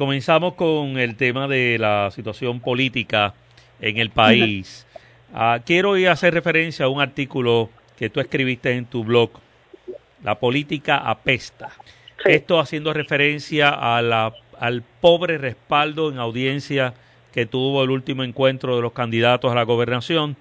comenzamos con el tema de la situación política en el país. Ah, quiero ir a hacer referencia a un artículo que tú escribiste en tu blog, La política apesta. Esto haciendo referencia a la, al pobre respaldo en audiencia que tuvo el último encuentro de los candidatos a la gobernación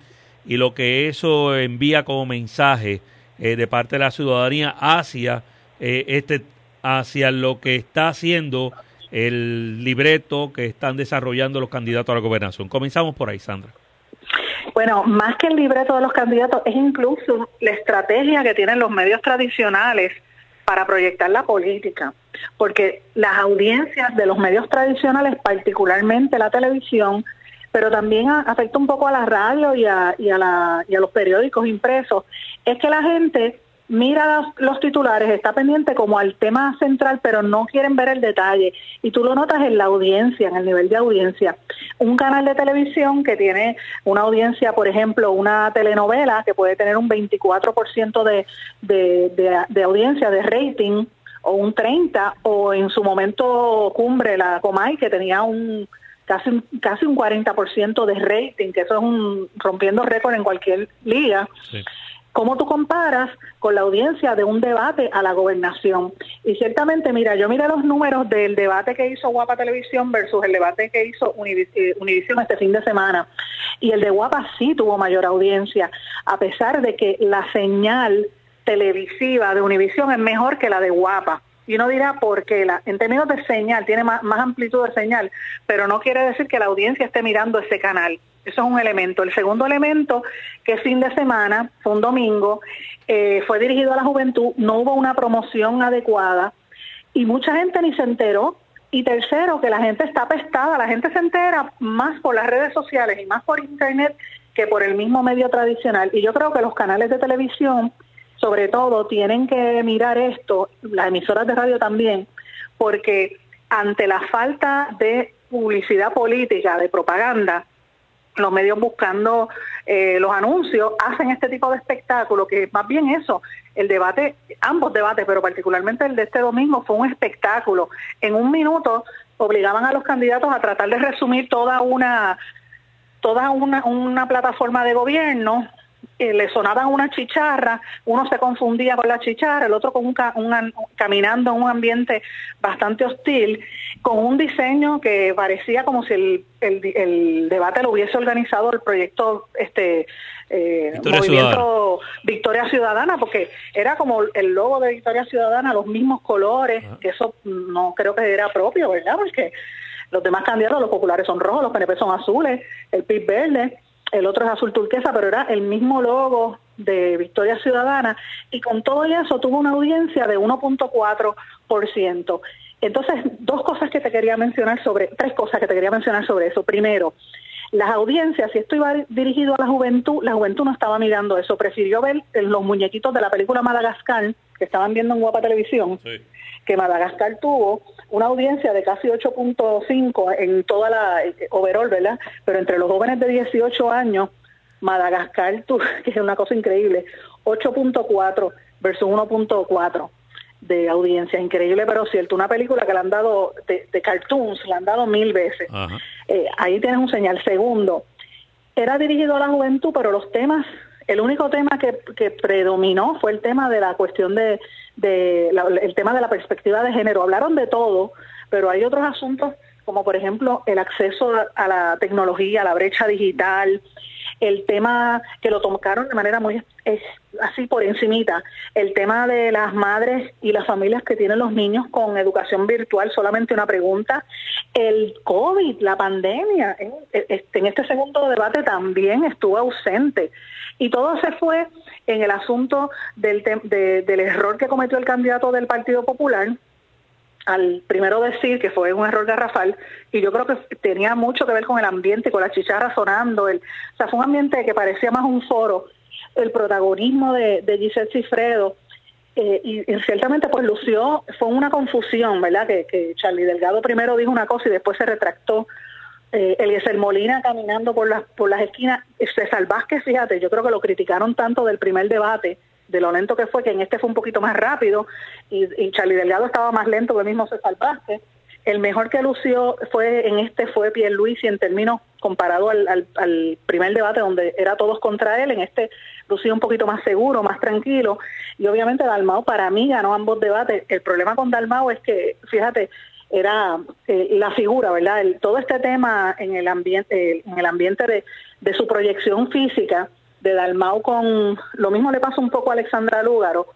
y lo que eso envía como mensaje eh, de parte de la ciudadanía hacia eh, este hacia lo que está haciendo el libreto que están desarrollando los candidatos a la gobernación. Comenzamos por ahí, Sandra. Bueno, más que el libreto de los candidatos, es incluso la estrategia que tienen los medios tradicionales para proyectar la política, porque las audiencias de los medios tradicionales, particularmente la televisión, pero también afecta un poco a la radio y a, y a, la, y a los periódicos impresos, es que la gente mira los, titulares, está pendiente como al tema central, pero no quieren ver el detalle. Y tú lo notas en la audiencia, en el nivel de audiencia. Un canal de televisión que tiene una audiencia, por ejemplo, una telenovela que puede tener un 24% de, de, de, de audiencia, de rating, o un 30, o en su momento cumbre la Comay, que tenía un casi, casi un 40% de rating, que eso es un rompiendo récord en cualquier liga. ¿Cómo tú comparas con la audiencia de un debate a la gobernación? Y ciertamente, mira, yo miré los números del debate que hizo Guapa Televisión versus el debate que hizo eh, Univision este fin de semana. Y el de Guapa sí tuvo mayor audiencia, a pesar de que la señal televisiva de Univision es mejor que la de Guapa. Y uno dirá, porque la, en términos de señal, tiene más, amplitud de señal, pero no quiere decir que la audiencia esté mirando ese canal. Eso es un elemento. El segundo elemento, que fin de semana, fue un domingo, eh, fue dirigido a la juventud, no hubo una promoción adecuada y mucha gente ni se enteró. Y tercero, que la gente está apestada, la gente se entera más por las redes sociales y más por internet que por el mismo medio tradicional. Y yo creo que los canales de televisión, sobre todo, tienen que mirar esto, las emisoras de radio también, porque ante la falta de publicidad política, de propaganda, los medios buscando eh, los anuncios, hacen este tipo de espectáculo, que más bien eso, el debate, ambos debates, pero particularmente el de este domingo, fue un espectáculo. En un minuto obligaban a los candidatos a tratar de resumir toda una toda una, una plataforma de gobierno eh, le sonaban una chicharra, uno se confundía con la chicharra, el otro con un, caminando en un ambiente bastante hostil, con un diseño que parecía como si el, el, debate lo hubiese organizado el proyecto este eh, Victoria Movimiento Ciudadana. Victoria Ciudadana, porque era como el logo de Victoria Ciudadana, los mismos colores, que eso no creo que era propio, ¿verdad? Porque los demás candidatos, los populares son rojos, los PNP son azules, el PIB verde el otro es azul turquesa, pero era el mismo logo de Victoria Ciudadana, y con todo eso tuvo una audiencia de 1.4%. Entonces, dos cosas que te quería mencionar sobre, tres cosas que te quería mencionar sobre eso. Primero, las audiencias, si esto iba dirigido a la juventud, la juventud no estaba mirando eso, prefirió ver los muñequitos de la película Madagascar, que estaban viendo en Guapa Televisión, que Madagascar tuvo una audiencia de casi 8.5 en toda la eh, overall, ¿verdad? Pero entre los jóvenes de 18 años, Madagascar, tuvo, que es una cosa increíble, 8.4 versus 1.4 de audiencia, increíble pero cierto, una película que le han dado de, cartoons, le han dado mil veces. Eh, ahí tienes un señal. Segundo, era dirigido a la juventud, pero los temas, el único tema que, predominó fue el tema de la cuestión de, de el tema de la perspectiva de género. Hablaron de todo, pero hay otros asuntos como por ejemplo el acceso a la tecnología, la brecha digital, el tema que lo tocaron de manera muy así por encimita, el tema de las madres y las familias que tienen los niños con educación virtual, solamente una pregunta, el COVID, la pandemia, en, en este segundo debate también estuvo ausente y todo se fue en el asunto del, del error que cometió el candidato del Partido Popular, al primero decir que fue un error garrafal, y yo creo que tenía mucho que ver con el ambiente, con la chicharra sonando, el, o sea, fue un ambiente que parecía más un foro, el protagonismo de, de Giselle Cifredo, eh, y, ciertamente pues lució, fue una confusión, ¿verdad? Que, Charlie Delgado primero dijo una cosa y después se retractó. Eh, Eliezer Molina caminando por las, por las esquinas, César Vázquez, fíjate, yo creo que lo criticaron tanto del primer debate, de lo lento que fue, que en este fue un poquito más rápido y, Charlie Delgado estaba más lento que el mismo César Vázquez. el mejor que lució fue en este fue Luis y en términos comparado al, al, primer debate donde era todos contra él, en este lució un poquito más seguro, más tranquilo y obviamente Dalmao para mí ganó ambos debates. El problema con Dalmao es que, fíjate, era eh, la figura, ¿verdad? todo este tema en el ambiente, en el ambiente de, de su proyección física de Dalmau con, lo mismo le pasó un poco a Alexandra Lúgaro.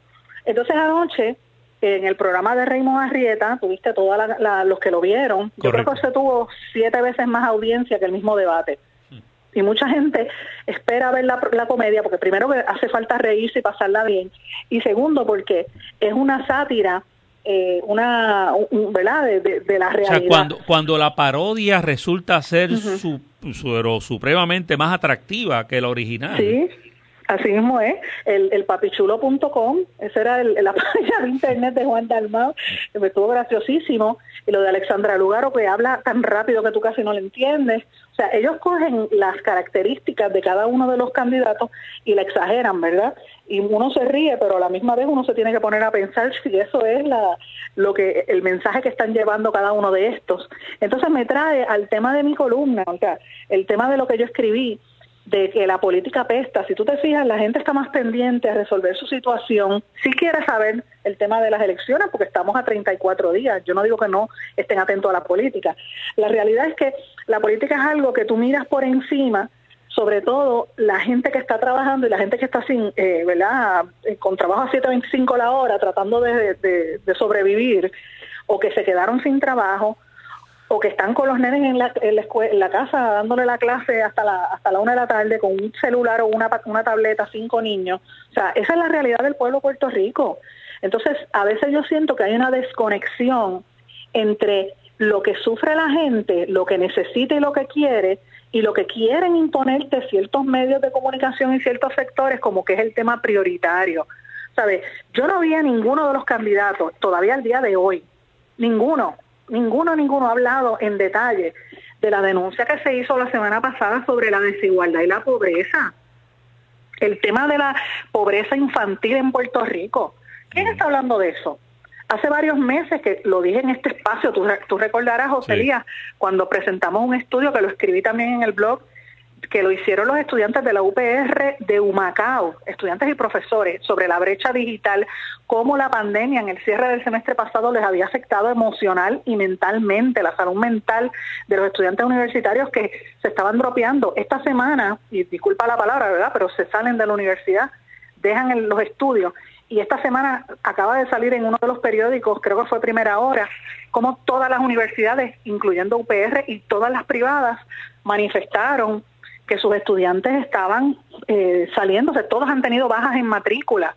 Entonces anoche, en el programa de Raymond Arrieta, tuviste todos los que lo vieron, yo creo que se tuvo siete veces más audiencia que el mismo debate. Hmm. Y mucha gente espera ver la, la comedia porque primero que hace falta reírse y pasarla bien, y segundo porque es una sátira eh, una, ¿verdad? De, la realidad. O sea, cuando, cuando la parodia resulta ser su, supremamente más atractiva que la original. Sí, así mismo es. El, el papichulo.com, esa era el, la página de internet de Juan Dalmau, que me estuvo graciosísimo. Y lo de Alexandra Lugaro, que habla tan rápido que tú casi no le entiendes. O sea, ellos cogen las características de cada uno de los candidatos y la exageran, ¿verdad? Y uno se ríe, pero a la misma vez uno se tiene que poner a pensar si eso es la, lo que el mensaje que están llevando cada uno de estos. Entonces me trae al tema de mi columna, o sea, el tema de lo que yo escribí, de que la política pesta. Si tú te fijas, la gente está más pendiente a resolver su situación. Si quiere saber el tema de las elecciones, porque estamos a 34 días. Yo no digo que no estén atentos a la política. La realidad es que la política es algo que tú miras por encima, sobre todo la gente que está trabajando y la gente que está sin, eh, ¿verdad? Eh, con trabajo a 7.25 la hora, tratando de sobrevivir, o que se quedaron sin trabajo, o que están con los nenes en la, en la, casa dándole la clase hasta la, hasta la una de la tarde con un celular o una, una tableta, cinco niños. O sea, esa es la realidad del pueblo de Puerto Rico. Entonces, a veces yo siento que hay una desconexión entre lo que sufre la gente, lo que necesita y lo que quiere, y lo que quieren imponerte ciertos medios de comunicación y ciertos sectores como que es el tema prioritario. ¿Sabes? Yo no vi a ninguno de los candidatos todavía al día de hoy, ninguno, ninguno, ninguno ha hablado en detalle de la denuncia que se hizo la semana pasada sobre la desigualdad y la pobreza. El tema de la pobreza infantil en Puerto Rico. ¿Quién está hablando de eso? Hace varios meses que lo dije en este espacio, tú, tú recordarás, José Díaz, cuando presentamos un estudio que lo escribí también en el blog, que lo hicieron los estudiantes de la UPR de Humacao, estudiantes y profesores, sobre la brecha digital, cómo la pandemia en el cierre del semestre pasado les había afectado emocional y mentalmente, la salud mental de los estudiantes universitarios que se estaban dropeando. Esta semana, y disculpa la palabra, ¿verdad? Pero se salen de la universidad, dejan los estudios. Y esta semana acaba de salir en uno de los periódicos, creo que fue primera hora, como todas las universidades, incluyendo UPR y todas las privadas, manifestaron que sus estudiantes estaban eh, saliéndose, todos han tenido bajas en matrícula.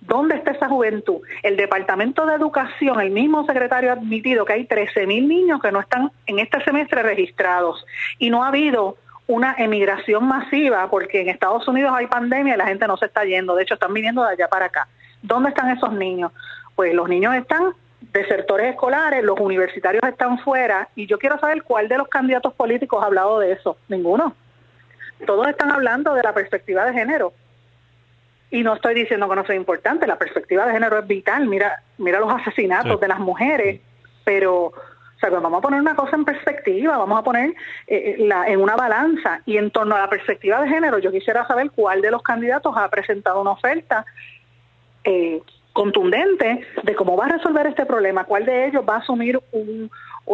¿Dónde está esa juventud? El Departamento de Educación, el mismo secretario ha admitido que hay 13 mil niños que no están en este semestre registrados y no ha habido una emigración masiva porque en Estados Unidos hay pandemia y la gente no se está yendo, de hecho están viniendo de allá para acá. ¿Dónde están esos niños? Pues los niños están desertores escolares, los universitarios están fuera y yo quiero saber cuál de los candidatos políticos ha hablado de eso. Ninguno todos están hablando de la perspectiva de género. Y no estoy diciendo que no sea importante, la perspectiva de género es vital. Mira, mira los asesinatos de las mujeres, pero o sea, pues vamos a poner una cosa en perspectiva, vamos a poner eh, eh, la, en una balanza. Y en torno a la perspectiva de género, yo quisiera saber cuál de los candidatos ha presentado una oferta eh, contundente de cómo va a resolver este problema, cuál de ellos va a asumir un,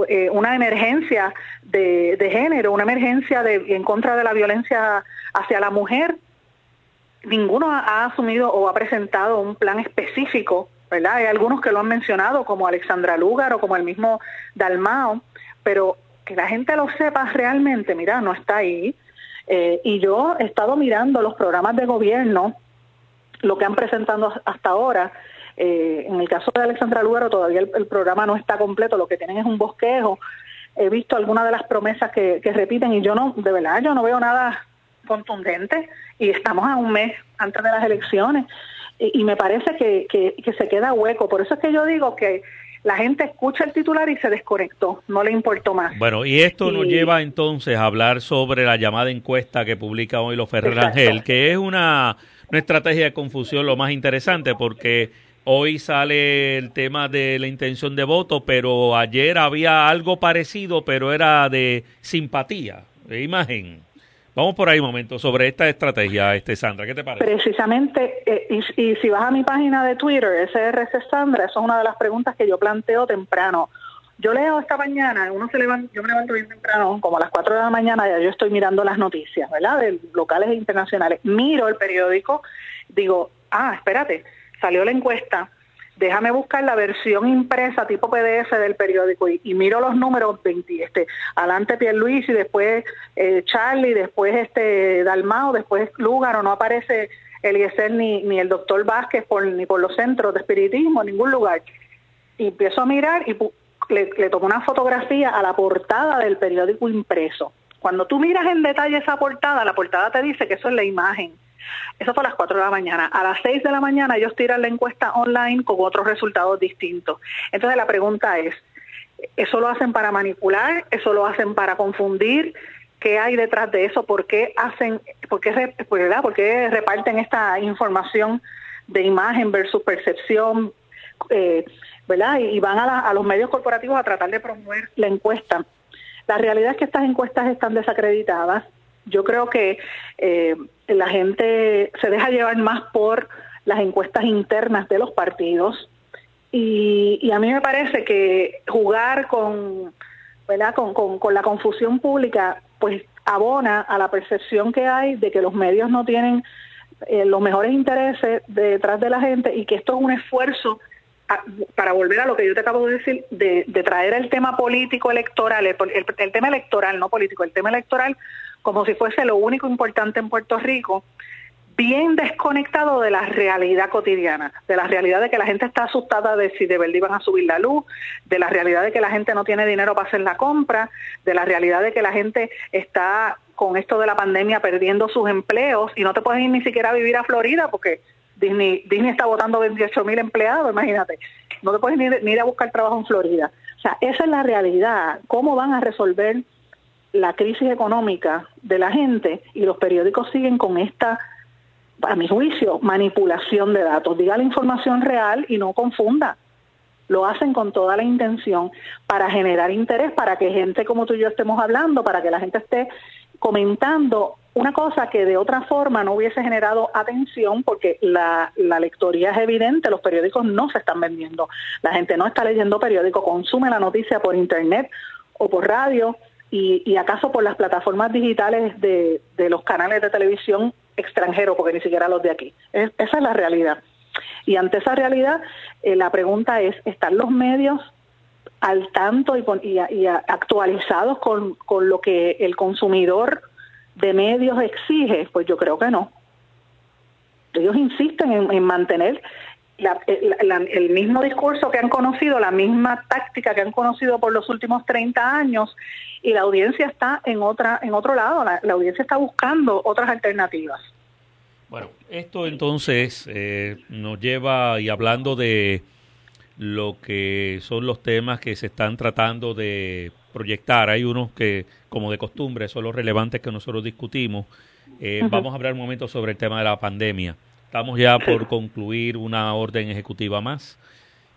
eh, una emergencia de, género, una emergencia de, en contra de la violencia hacia la mujer. Ninguno ha, asumido o ha presentado un plan específico, ¿verdad? Hay algunos que lo han mencionado, como Alexandra Lugar o como el mismo Dalmao, pero que la gente lo sepa realmente, mira, no está ahí. Eh, y yo he estado mirando los programas de gobierno, lo que han presentado hasta ahora, eh, en el caso de Alexandra Lugaro todavía el, programa no está completo, lo que tienen es un bosquejo. He visto algunas de las promesas que, repiten y yo no, de verdad, yo no veo nada contundente y estamos a un mes antes de las elecciones y, me parece que, que, se queda hueco. Por eso es que yo digo que la gente escucha el titular y se desconectó, no le importó más. Bueno, y esto nos lleva entonces a hablar sobre la llamada encuesta que publica hoy los Ferrer Ángel, que es una, una estrategia de confusión lo más interesante porque Hoy sale el tema de la intención de voto, pero ayer había algo parecido, pero era de simpatía, de imagen. Vamos por ahí un momento sobre esta estrategia, este Sandra, ¿qué te parece? Precisamente, eh, y, si vas a mi página de Twitter, SRC Sandra, eso es una de las preguntas que yo planteo temprano. Yo leo esta mañana, uno se levanta, yo me levanto bien temprano, como a las 4 de la mañana, ya yo estoy mirando las noticias, ¿verdad? De locales e internacionales. Miro el periódico, digo, ah, espérate, salió la encuesta, déjame buscar la versión impresa tipo PDF del periódico y, miro los números 20, este, adelante Pierluisi, después eh, Charlie, después este Dalmao, después Lúgaro, no aparece Eliezer ni, ni el doctor Vázquez por, ni por los centros de espiritismo, ningún lugar. Y empiezo a mirar y le, le tomo una fotografía a la portada del periódico impreso. Cuando tú miras en detalle esa portada, la portada te dice que eso es la imagen eso fue a las 4 de la mañana. A las 6 de la mañana ellos tiran la encuesta online con otros resultados distintos. Entonces la pregunta es, ¿eso lo hacen para manipular? ¿Eso lo hacen para confundir? ¿Qué hay detrás de eso? ¿Por qué hacen, por qué, pues, ¿verdad? ¿Por qué reparten esta información de imagen versus percepción? Eh, ¿verdad? Y, van a, los medios corporativos a tratar de promover la encuesta. La realidad es que estas encuestas están desacreditadas. Yo creo que eh, la gente se deja llevar más por las encuestas internas de los partidos y, a mí me parece que jugar con, ¿verdad? Con, con, la confusión pública pues abona a la percepción que hay de que los medios no tienen eh, los mejores intereses detrás de la gente y que esto es un esfuerzo para volver a lo que yo te acabo de decir, de, traer el tema político electoral, el, tema electoral, no político, el tema electoral como si fuese lo único importante en Puerto Rico, bien desconectado de la realidad cotidiana, de la realidad de que la gente está asustada de si de verdad iban a subir la luz, de la realidad de que la gente no tiene dinero para hacer la compra, de la realidad de que la gente está con esto de la pandemia perdiendo sus empleos y no te puedes ir ni siquiera a vivir a Florida porque Disney, Disney está votando 28 mil empleados, imagínate, no te puedes ni ir a buscar trabajo en Florida. O sea, esa es la realidad. ¿Cómo van a resolver la crisis económica de la gente y los periódicos siguen con esta, a mi juicio, manipulación de datos. Diga la información real y no confunda. Lo hacen con toda la intención para generar interés, para que gente como tú y yo estemos hablando, para que la gente esté comentando una cosa que de otra forma no hubiese generado atención porque la, la, lectoría es evidente, los periódicos no se están vendiendo, la gente no está leyendo periódico, consume la noticia por internet o por radio y, acaso por las plataformas digitales de, los canales de televisión extranjeros, porque ni siquiera los de aquí. esa es la realidad. Y ante esa realidad, eh, la pregunta es, ¿están los medios al tanto y, y, actualizados con, con, lo que el consumidor de medios exige? Pues yo creo que no. Ellos insisten en mantener el mismo discurso que han conocido, la misma táctica que han conocido por los últimos 30 años y la audiencia está en otra en otro lado, la, audiencia está buscando otras alternativas. Bueno, esto entonces eh, nos lleva y hablando de lo que son los temas que se están tratando de proyectar, hay unos que como de costumbre son los relevantes que nosotros discutimos. Eh, vamos a hablar un momento sobre el tema de la pandemia. Estamos ya por concluir una orden ejecutiva más.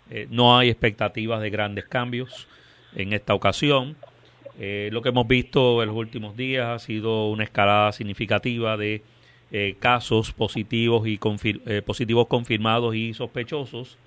Eh, no hay expectativas de grandes cambios en esta ocasión. Eh, lo que hemos visto en los últimos días ha sido una escalada significativa de eh, casos positivos y positivos confirmados y sospechosos.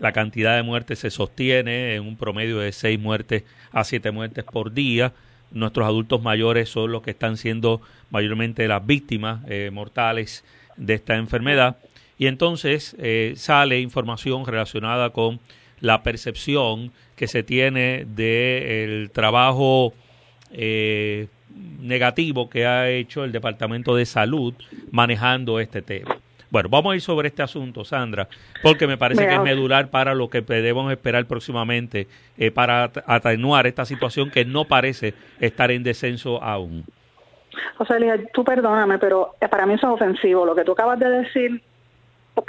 La cantidad de muertes se sostiene en un promedio de seis muertes a siete muertes por día. Nuestros adultos mayores son los que están siendo mayormente las víctimas mortales de esta enfermedad y entonces eh, sale información relacionada con la percepción que se tiene del trabajo eh, negativo que ha hecho el Departamento de Salud manejando este tema. Bueno, vamos a ir sobre este asunto, Sandra, porque me parece que es medular para lo que debemos esperar próximamente eh, para atenuar esta situación que no parece estar en descenso aún. José Elías, tú perdóname, pero eh, para mí eso es ofensivo. Lo que tú acabas de decir,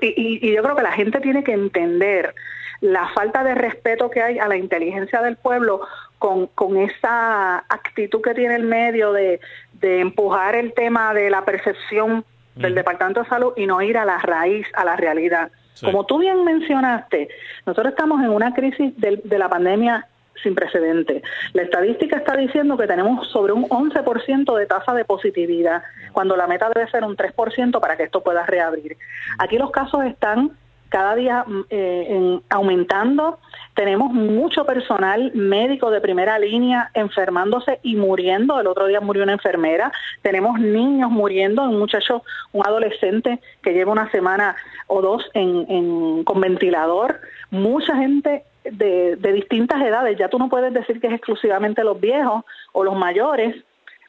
y, yo creo que la gente tiene que entender la falta de respeto que hay a la inteligencia del pueblo con, con esa actitud que tiene el medio de, de empujar el tema de la percepción del Departamento de Salud y no ir a la raíz, a la realidad. Como tú bien mencionaste, nosotros estamos en una crisis de, de la pandemia sin precedente. La estadística está diciendo que tenemos sobre un 11% de tasa de positividad, cuando la meta debe ser un 3% para que esto pueda reabrir. Aquí los casos están cada día mm, eh, aumentando. Tenemos mucho personal médico de primera línea enfermándose y muriendo. El otro día murió una enfermera. Tenemos niños muriendo, un muchacho, un adolescente que lleva una semana o dos en, con ventilador. Mucha gente de, distintas edades. Ya tú no puedes decir que es exclusivamente los viejos o los mayores,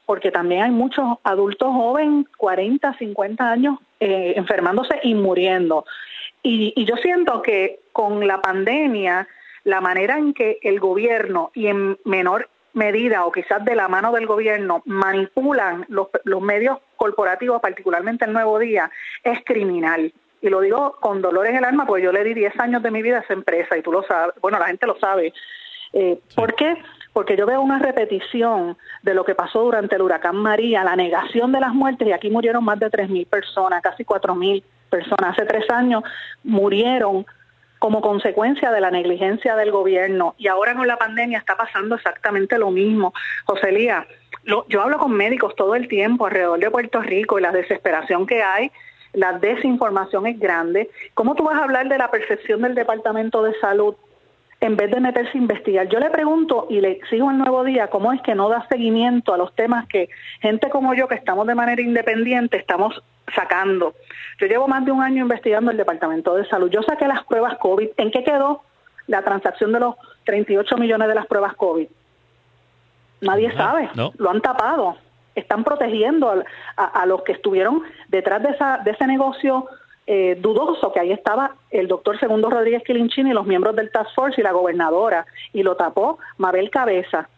porque también hay muchos adultos jóvenes, 40, 50 años, eh, enfermándose y muriendo. Y, yo siento que con la pandemia, la manera en que el gobierno y en menor medida o quizás de la mano del gobierno manipulan los, los medios corporativos, particularmente el Nuevo Día, es criminal y lo digo con dolor en el alma porque yo le di 10 años de mi vida a esa empresa y tú lo sabes, bueno, la gente lo sabe. Eh, ¿Por qué? Porque yo veo una repetición de lo que pasó durante el huracán María, la negación de las muertes, y aquí murieron más de 3.000 personas, casi 4.000 personas. Hace tres años murieron como consecuencia de la negligencia del gobierno y ahora con la pandemia está pasando exactamente lo mismo. José Lía, yo hablo con médicos todo el tiempo alrededor de Puerto Rico y la desesperación que hay la desinformación es grande. ¿Cómo tú vas a hablar de la percepción del Departamento de Salud en vez de meterse a investigar? Yo le pregunto y le sigo el nuevo día cómo es que no da seguimiento a los temas que gente como yo, que estamos de manera independiente, estamos sacando. Yo llevo más de un año investigando el Departamento de Salud. Yo saqué las pruebas COVID. ¿En qué quedó la transacción de los 38 millones de las pruebas COVID? Nadie sabe. Lo han tapado están protegiendo a, los que estuvieron detrás de, esa, de ese negocio eh, dudoso, que ahí estaba el doctor Segundo Rodríguez Quilinchini y los miembros del Task Force y la gobernadora, y lo tapó Mabel Cabeza.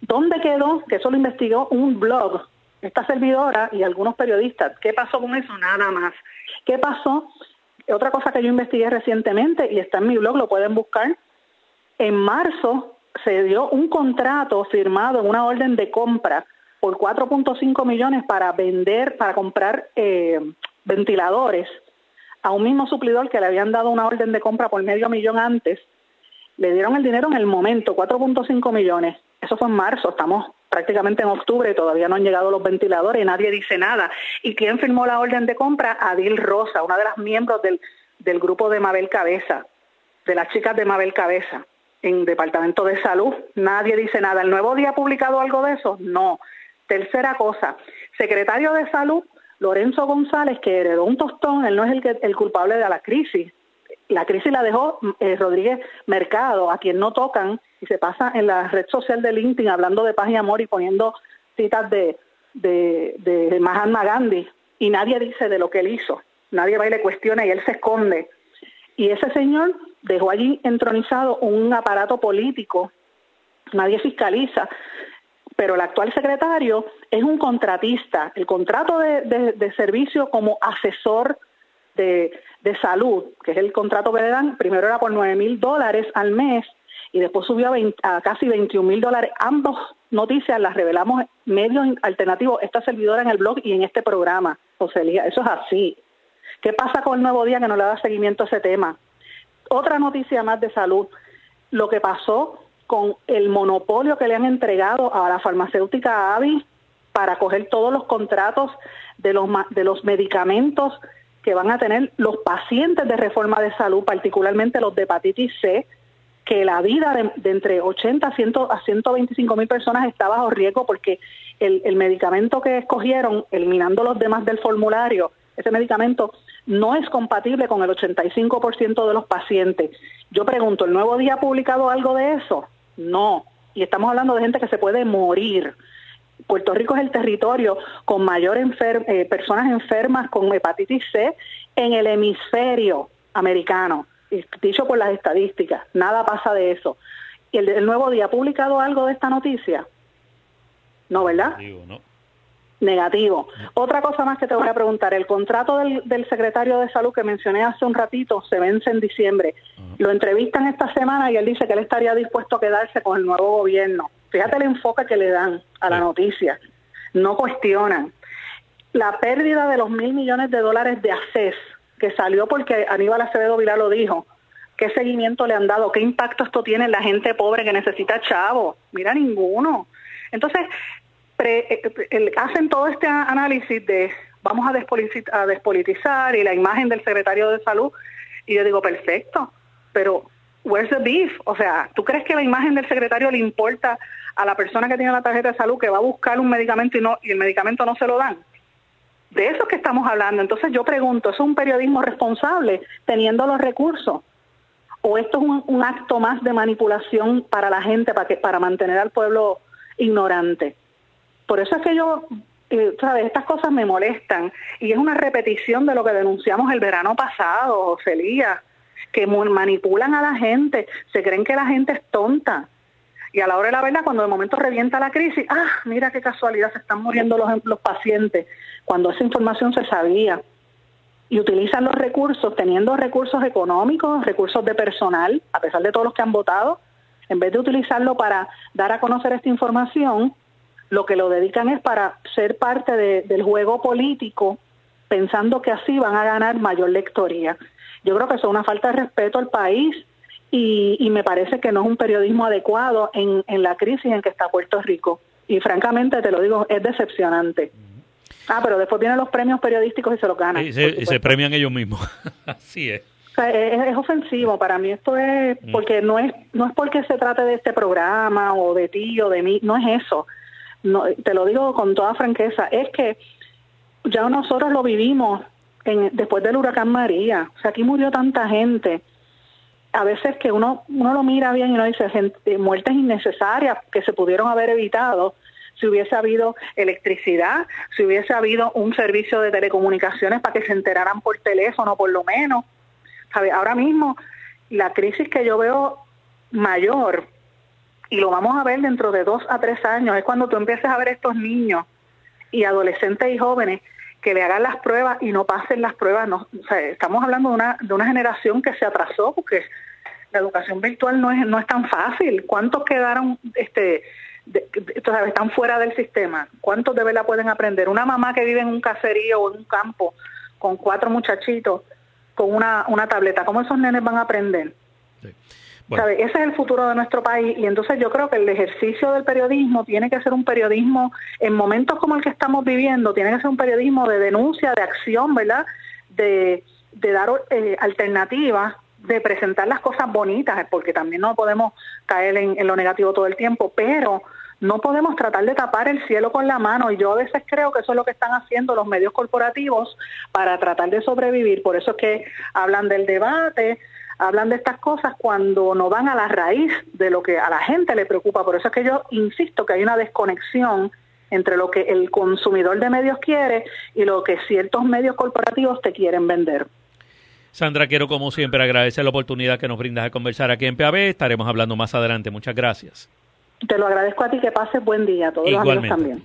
¿Dónde quedó? Que eso lo investigó un blog, esta servidora y algunos periodistas. ¿Qué pasó con eso? Nada más. ¿Qué pasó? Otra cosa que yo investigué recientemente y está en mi blog, lo pueden buscar. En marzo se dio un contrato firmado en una orden de compra por 4.5 millones para vender, para comprar eh, ventiladores a un mismo suplidor que le habían dado una orden de compra por medio millón antes. Le dieron el dinero en el momento, 4.5 millones. Eso fue en marzo, estamos prácticamente en octubre todavía no han llegado los ventiladores nadie dice nada. ¿Y quién firmó la orden de compra? Adil Rosa, una de las miembros del, del grupo de Mabel Cabeza, de las chicas de Mabel Cabeza, en Departamento de Salud. Nadie dice nada. ¿El nuevo día ha publicado algo de eso? No. Tercera cosa, secretario de Salud, Lorenzo González, que heredó un tostón, él no es el, culpable de la crisis. La crisis la dejó eh, Rodríguez Mercado, a quien no tocan, y se pasa en la red social de LinkedIn hablando de paz y amor y poniendo citas de, de, de Mahatma Gandhi, y nadie dice de lo que él hizo. Nadie va y le cuestiona y él se esconde. Y ese señor dejó allí entronizado un aparato político, nadie fiscaliza pero el actual secretario es un contratista. El contrato de, servicio como asesor de, salud, que es el contrato que le dan, primero era por 9 mil dólares al mes y después subió a, casi 21 mil dólares. Ambos noticias las revelamos medios alternativos, esta servidora en el blog y en este programa, José Elías. Eso es así. ¿Qué pasa con el nuevo día que no le da seguimiento a ese tema? Otra noticia más de salud. Lo que pasó con el monopolio que le han entregado a la farmacéutica AVI para coger todos los contratos de los, de los medicamentos que van a tener los pacientes de reforma de salud, particularmente los de hepatitis C, que la vida de, entre 80 a, 100, a 125 mil personas está bajo riesgo porque el, el medicamento que escogieron, eliminando los demás del formulario, ese medicamento no es compatible con el 85% de los pacientes. Yo pregunto, ¿el nuevo día ha publicado algo de eso? No. Y estamos hablando de gente que se puede morir. Puerto Rico es el territorio con mayor eh, personas enfermas con hepatitis C en el hemisferio americano, dicho por las estadísticas. Nada pasa de eso. ¿Y el, nuevo día ha publicado algo de esta noticia? No, ¿verdad? no. Negativo. Otra cosa más que te voy a preguntar, el contrato del, secretario de salud que mencioné hace un ratito se vence en diciembre. Lo entrevistan esta semana y él dice que él estaría dispuesto a quedarse con el nuevo gobierno. Fíjate el enfoque que le dan a la noticia. No cuestionan. La pérdida de los mil millones de dólares de ACES que salió porque Aníbal Acevedo Vilá lo dijo. ¿Qué seguimiento le han dado? ¿Qué impacto esto tiene en la gente pobre que necesita chavo? Mira, ninguno. Entonces, eh, hacen todo este análisis de vamos a despolitizar y la imagen del secretario de salud. Y yo digo, perfecto, pero where's the beef? O sea, ¿tú crees que la imagen del secretario le importa a la persona que tiene la tarjeta de salud que va a buscar un medicamento y no y el medicamento no se lo dan? De eso es que estamos hablando. Entonces yo pregunto, ¿es un periodismo responsable teniendo los recursos? ¿O esto es un, acto más de manipulación para la gente, para, que, para mantener al pueblo ignorante? Por eso es que yo ¿sabes? Estas cosas me molestan y es una repetición de lo que denunciamos el verano pasado, Celía, que manipulan a la gente, se creen que la gente es tonta. Y a la hora de la verdad, cuando de momento revienta la crisis, ah, mira qué casualidad, se están muriendo los, los pacientes, cuando esa información se sabía. Y utilizan los recursos, teniendo recursos económicos, recursos de personal, a pesar de todos los que han votado, en vez de utilizarlo para dar a conocer esta información, lo que lo dedican es para ser parte del juego político, pensando que así van a ganar mayor lectoría. Yo creo que eso es una falta de respeto al país y, me parece que no es un periodismo adecuado en, la crisis en que está Puerto Rico. Y francamente, te lo digo, es decepcionante. Ah, pero después vienen los premios periodísticos y se los ganan. Y se, premian ellos mismos. Así es. es. ofensivo para mí esto es porque no es no es porque se trate de este programa o de ti o de mí no es eso no, te lo digo con toda franqueza, es que ya nosotros lo vivimos en, después del huracán María. O sea, aquí murió tanta gente. A veces que uno, uno lo mira bien y uno dice gente, muertes innecesarias que se pudieron haber evitado si hubiese habido electricidad, si hubiese habido un servicio de telecomunicaciones para que se enteraran por teléfono, por lo menos. Ahora mismo, la crisis que yo veo mayor y lo vamos a ver dentro de dos a tres años, es cuando tú empieces a ver estos niños y adolescentes y jóvenes que le hagan las pruebas y no pasen las pruebas. No, estamos hablando de una, de una generación que se atrasó porque la educación virtual no es, no es tan fácil. ¿Cuántos quedaron, este, están fuera del sistema? ¿Cuántos de verdad pueden aprender? Una mamá que vive en un caserío o en un campo con cuatro muchachitos con una, una tableta, ¿cómo esos nenes van a aprender? Ese es el futuro de nuestro país y entonces yo creo que el ejercicio del periodismo tiene que ser un periodismo, en momentos como el que estamos viviendo, tiene que ser un periodismo de denuncia, de acción, ¿verdad? De, dar eh, alternativas, de presentar las cosas bonitas, porque también no podemos caer en lo negativo todo el tiempo, pero no podemos tratar de tapar el cielo con la mano y yo a veces creo que eso es lo que están haciendo los medios corporativos para tratar de sobrevivir. Por eso es que hablan del debate, hablan de estas cosas cuando no van a la raíz de lo que a la gente le preocupa. Por eso es que yo insisto que hay una desconexión entre lo que el consumidor de medios quiere y lo que ciertos medios corporativos te quieren vender. Sandra, quiero como siempre agradecer la oportunidad que nos brindas de conversar aquí en PAB. Estaremos hablando más adelante. Muchas gracias. Te lo agradezco a ti, que pases buen día. A todos los amigos también.